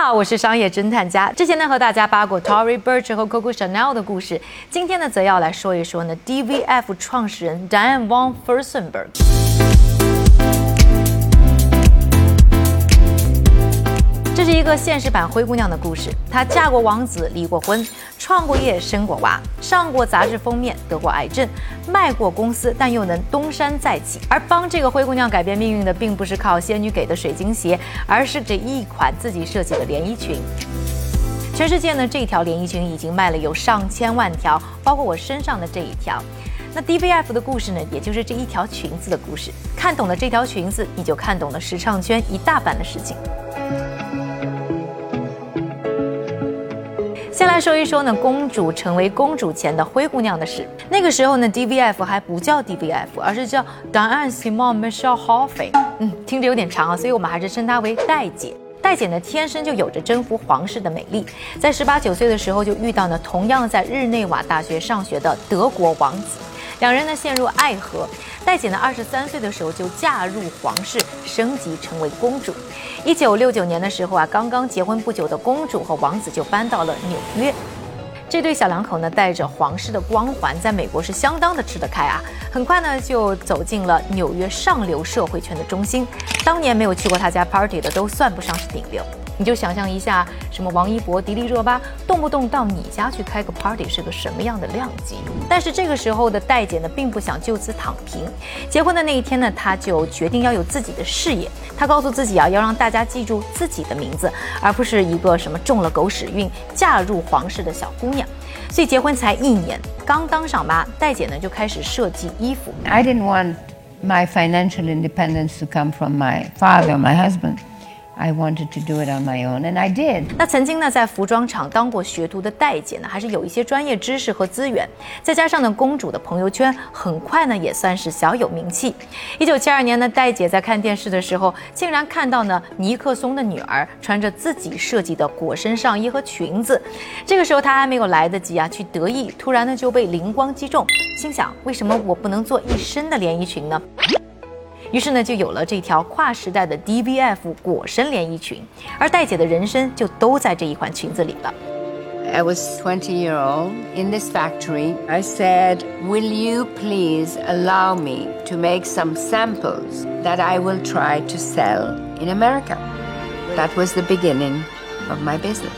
好，我是商业侦探家。之前呢和大家扒过 Tory Burch 和 Coco Chanel 的故事，今天呢则要来说一说呢 DVF 创始人 Diane von Furstenberg。这是一个现实版灰姑娘的故事。她嫁过王子，离过婚，创过业，生过娃，上过杂志封面，得过癌症，卖过公司，但又能东山再起。而帮这个灰姑娘改变命运的，并不是靠仙女给的水晶鞋，而是这一款自己设计的连衣裙。全世界呢，这条连衣裙已经卖了有上千万条，包括我身上的这一条。那 DVF 的故事呢，也就是这一条裙子的故事。看懂了这条裙子，你就看懂了时尚圈一大半的事情。说一说呢，公主成为公主前的灰姑娘的事。那个时候呢，DVF 还不叫 DVF，而是叫 Diane Simon Michelle Harvey。嗯，听着有点长啊，所以我们还是称她为戴姐。戴姐呢，天生就有着征服皇室的美丽，在十八九岁的时候就遇到了同样在日内瓦大学上学的德国王子。两人呢陷入爱河，戴姐呢二十三岁的时候就嫁入皇室，升级成为公主。一九六九年的时候啊，刚刚结婚不久的公主和王子就搬到了纽约。这对小两口呢带着皇室的光环，在美国是相当的吃得开啊。很快呢就走进了纽约上流社会圈的中心。当年没有去过他家 party 的都算不上是顶流。你就想象一下，什么王一博、迪丽热巴，动不动到你家去开个 party 是个什么样的量级？但是这个时候的戴姐呢，并不想就此躺平。结婚的那一天呢，她就决定要有自己的事业。她告诉自己啊，要让大家记住自己的名字，而不是一个什么中了狗屎运嫁入皇室的小姑娘。所以结婚才一年，刚当上妈，戴姐呢就开始设计衣服。I didn't want my financial independence to come from my father, my husband. I wanted to do it on my own, and I did. 那曾经呢，在服装厂当过学徒的戴姐呢，还是有一些专业知识和资源。再加上呢，公主的朋友圈很快呢，也算是小有名气。一九七二年呢，戴姐在看电视的时候，竟然看到呢尼克松的女儿穿着自己设计的裹身上衣和裙子。这个时候她还没有来得及啊去得意，突然呢就被灵光击中，心想：为什么我不能做一身的连衣裙呢？于是呢，就有了这条跨时代的 DVF 裹身连衣裙，而戴姐的人生就都在这一款裙子里了。I was 20 year old in this factory. I said, "Will you please allow me to make some samples that I will try to sell in America?" That was the beginning of my business.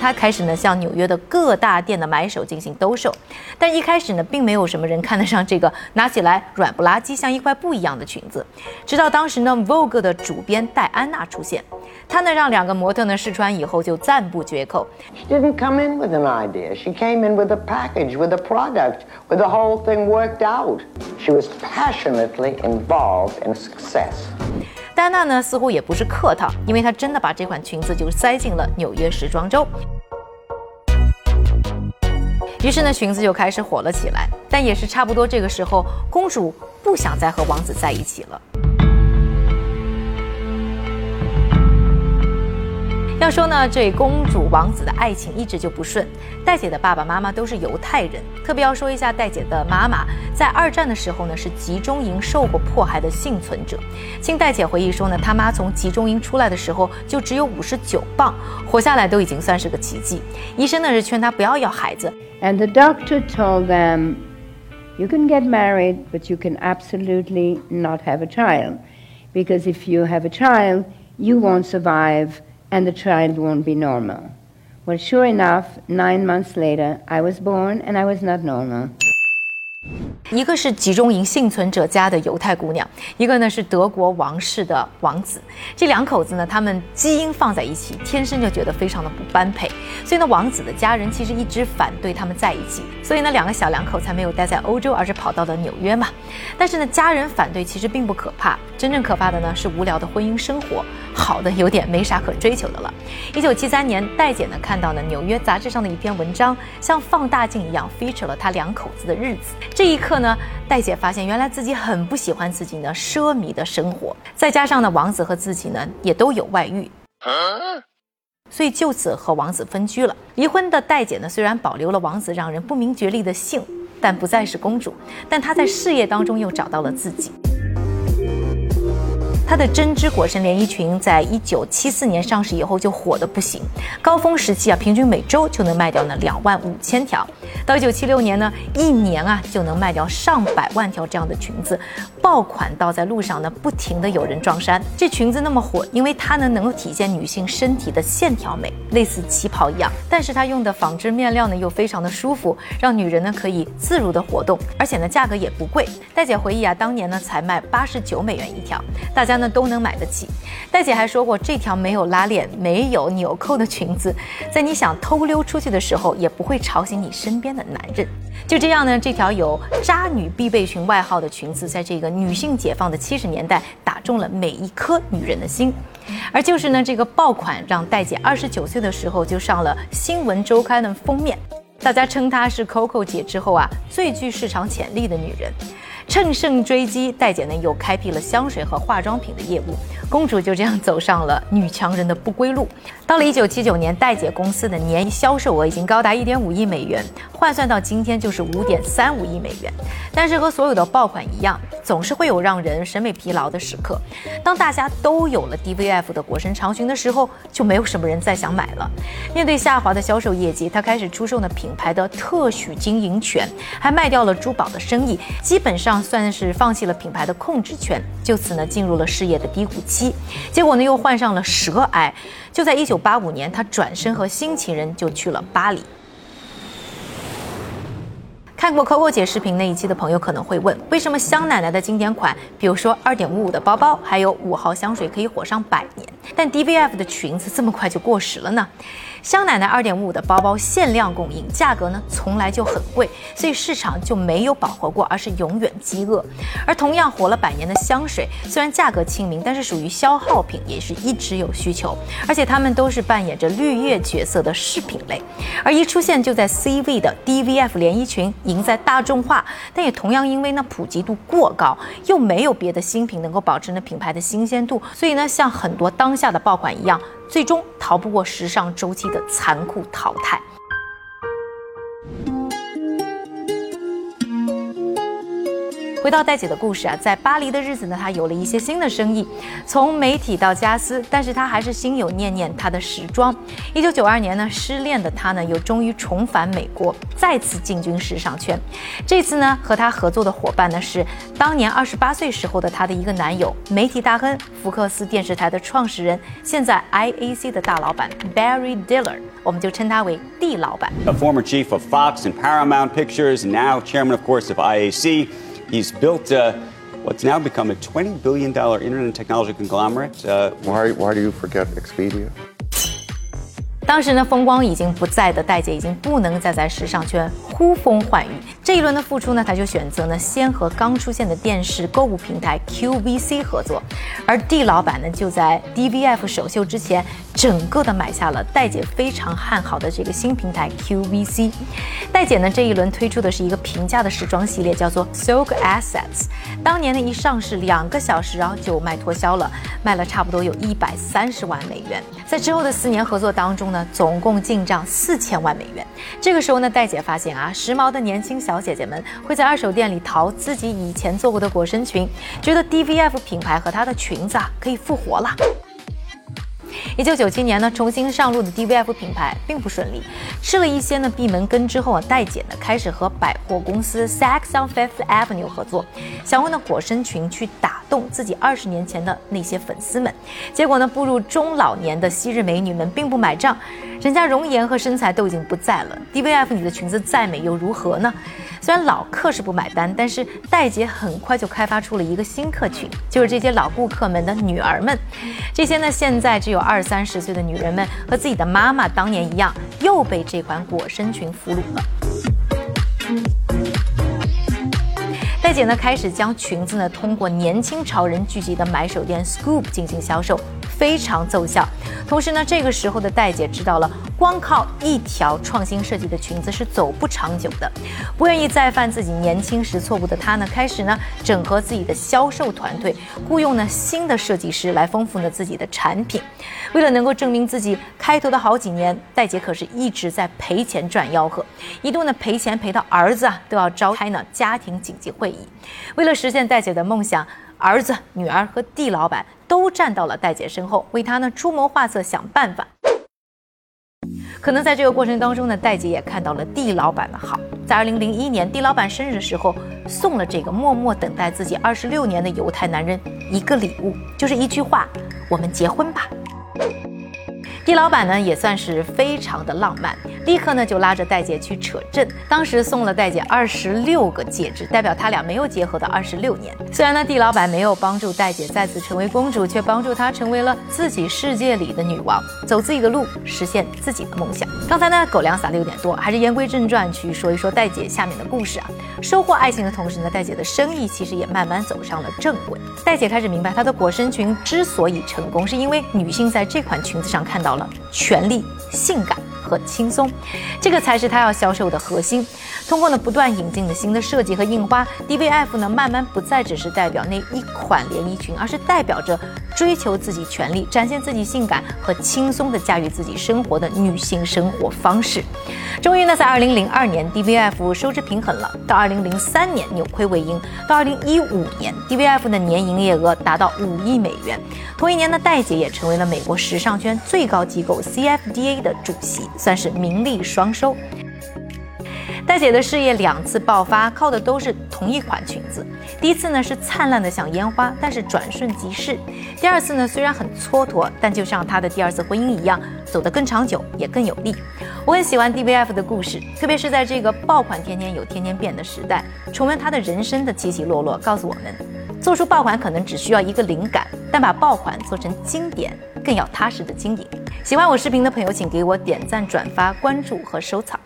他开始呢向纽约的各大店的买手进行兜售，但一开始呢并没有什么人看得上这个拿起来软不拉几像一块布一样的裙子。直到当时呢 Vogue 的主编戴安娜出现，她呢让两个模特呢试穿以后就赞不绝口。She didn't come in with an idea. She came in with a package, with a product, with the whole thing worked out. She was passionately involved in success. 戴娜呢似乎也不是客套，因为她真的把这款裙子就塞进了纽约时装周。于是呢，裙子就开始火了起来。但也是差不多这个时候，公主不想再和王子在一起了。要说呢，这公主王子的爱情一直就不顺。戴姐的爸爸妈妈都是犹太人，特别要说一下戴姐的妈妈，在二战的时候呢是集中营受过迫害的幸存者。听戴姐回忆说呢，他妈从集中营出来的时候就只有五十九磅，活下来都已经算是个奇迹。医生呢是劝她不要要孩子。And the doctor told them, you can get married, but you can absolutely not have a child, because if you have a child, you won't survive. And the child won't be normal. Well, sure enough, nine months later, I was born and I was not normal. 一个是集中营幸存者家的犹太姑娘，一个呢是德国王室的王子。这两口子呢，他们基因放在一起，天生就觉得非常的不般配。所以呢，王子的家人其实一直反对他们在一起。所以呢，两个小两口才没有待在欧洲，而是跑到了纽约嘛。但是呢，家人反对其实并不可怕，真正可怕的呢是无聊的婚姻生活，好的有点没啥可追求的了。一九七三年，戴姐呢看到了纽约杂志上的一篇文章，像放大镜一样 feature 了他两口子的日子。这一刻呢，戴姐发现原来自己很不喜欢自己呢奢靡的生活，再加上呢王子和自己呢也都有外遇，所以就此和王子分居了。离婚的戴姐呢虽然保留了王子让人不明觉厉的性，但不再是公主，但她在事业当中又找到了自己。她的针织裹身连衣裙在一九七四年上市以后就火得不行，高峰时期啊，平均每周就能卖掉呢两万五千条。到一九七六年呢，一年啊就能卖掉上百万条这样的裙子，爆款到在路上呢不停的有人撞衫。这裙子那么火，因为它呢能够体现女性身体的线条美，类似旗袍一样，但是它用的纺织面料呢又非常的舒服，让女人呢可以自如的活动，而且呢价格也不贵。戴姐回忆啊，当年呢才卖八十九美元一条，大家呢都能买得起。戴姐还说过，这条没有拉链、没有纽扣的裙子，在你想偷溜出去的时候，也不会吵醒你身边的男人。就这样呢，这条有“渣女必备裙”外号的裙子，在这个女性解放的七十年代，打中了每一颗女人的心。而就是呢，这个爆款让戴姐二十九岁的时候就上了《新闻周刊》的封面，大家称她是 Coco 姐之后啊最具市场潜力的女人。乘胜追击，戴姐呢又开辟了香水和化妆品的业务，公主就这样走上了女强人的不归路。到了一九七九年，戴姐公司的年销售额已经高达一点五亿美元，换算到今天就是五点三五亿美元。但是和所有的爆款一样，总是会有让人审美疲劳的时刻。当大家都有了 DVF 的裹身长裙的时候，就没有什么人再想买了。面对下滑的销售业绩，她开始出售呢品牌的特许经营权，还卖掉了珠宝的生意，基本上。算是放弃了品牌的控制权，就此呢进入了事业的低谷期。结果呢又患上了舌癌。就在一九八五年，他转身和新情人就去了巴黎。看过 Coco 姐视频那一期的朋友可能会问，为什么香奶奶的经典款，比如说二点五五的包包，还有五号香水可以火上百年，但 DVF 的裙子这么快就过时了呢？香奶奶二点五五的包包限量供应，价格呢从来就很贵，所以市场就没有饱和过，而是永远饥饿。而同样火了百年的香水，虽然价格亲民，但是属于消耗品，也是一直有需求。而且它们都是扮演着绿叶角色的饰品类，而一出现就在 CV 的 DVF 连衣裙赢在大众化，但也同样因为那普及度过高，又没有别的新品能够保持那品牌的新鲜度，所以呢，像很多当下的爆款一样。最终逃不过时尚周期的残酷淘汰。回到戴姐的故事啊，在巴黎的日子呢，她有了一些新的生意，从媒体到家私，但是她还是心有念念她的时装。一九九二年呢，失恋的她呢，又终于重返美国，再次进军时尚圈。这次呢，和她合作的伙伴呢，是当年二十八岁时候的她的一个男友，媒体大亨福克斯电视台的创始人，现在 IAC 的大老板 Barry Diller，我们就称他为 D 老板。A former chief of Fox and Paramount Pictures, now chairman, of course, of IAC. He's built uh, what's now become a $20 billion internet and technology conglomerate. Uh, why, why do you forget Expedia? 当时呢，风光已经不在的戴姐已经不能再在时尚圈呼风唤雨。这一轮的复出呢，她就选择呢先和刚出现的电视购物平台 QVC 合作，而 D 老板呢就在 DVF 首秀之前，整个的买下了戴姐非常看好的这个新平台 QVC。戴姐呢这一轮推出的是一个平价的时装系列，叫做 Silk Assets。当年呢一上市两个小时啊就卖脱销了，卖了差不多有一百三十万美元。在之后的四年合作当中呢。总共进账四千万美元。这个时候呢，戴姐发现啊，时髦的年轻小姐姐们会在二手店里淘自己以前做过的裹身裙，觉得 DVF 品牌和她的裙子啊可以复活了。一九九七年呢，重新上路的 DVF 品牌并不顺利，吃了一些呢闭门羹之后啊，戴姐呢开始和百货公司 Saks on Fifth Avenue 合作，想为呢裹身裙去打动自己二十年前的那些粉丝们。结果呢，步入中老年的昔日美女们并不买账，人家容颜和身材都已经不在了，DVF 你的裙子再美又如何呢？虽然老客是不买单，但是戴姐很快就开发出了一个新客群，就是这些老顾客们的女儿们。这些呢，现在只有二三十岁的女人们，和自己的妈妈当年一样，又被这款裹身裙俘虏了。戴姐呢，开始将裙子呢，通过年轻潮人聚集的买手店 Scoop 进行销售。非常奏效。同时呢，这个时候的戴姐知道了，光靠一条创新设计的裙子是走不长久的。不愿意再犯自己年轻时错误的她呢，开始呢整合自己的销售团队，雇佣呢新的设计师来丰富呢自己的产品。为了能够证明自己，开头的好几年，戴姐可是一直在赔钱赚吆喝，一度呢赔钱赔到儿子啊都要召开呢家庭紧急会议。为了实现戴姐的梦想。儿子、女儿和地老板都站到了戴姐身后，为她呢出谋划策，想办法。可能在这个过程当中呢，戴姐也看到了地老板的好。在二零零一年地老板生日的时候，送了这个默默等待自己二十六年的犹太男人一个礼物，就是一句话：“我们结婚吧。”地老板呢也算是非常的浪漫，立刻呢就拉着戴姐去扯证。当时送了戴姐二十六个戒指，代表他俩没有结合的二十六年。虽然呢地老板没有帮助戴姐再次成为公主，却帮助她成为了自己世界里的女王，走自己的路，实现自己的梦想。刚才呢狗粮撒的有点多，还是言归正传去说一说戴姐下面的故事啊。收获爱情的同时呢，戴姐的生意其实也慢慢走上了正轨。戴姐开始明白，她的裹身裙之所以成功，是因为女性在这款裙子上看到了权力、性感。和轻松，这个才是她要销售的核心。通过呢不断引进的新的设计和印花，DVF 呢慢慢不再只是代表那一款连衣裙，而是代表着追求自己权利、展现自己性感和轻松的驾驭自己生活的女性生活方式。终于呢，在2002年，DVF 收支平衡了；到2003年扭亏为盈；到2015年，DVF 的年营业额达到五亿美元。同一年呢，戴姐也成为了美国时尚圈最高机构 CFDA 的主席，算是名利双收。戴姐的事业两次爆发，靠的都是同一款裙子。第一次呢是灿烂的像烟花，但是转瞬即逝。第二次呢虽然很蹉跎，但就像她的第二次婚姻一样，走得更长久，也更有力。我很喜欢 DVF 的故事，特别是在这个爆款天天有天天变的时代，重温她的人生的起起落落，告诉我们，做出爆款可能只需要一个灵感，但把爆款做成经典，更要踏实的经营。喜欢我视频的朋友，请给我点赞、转发、关注和收藏。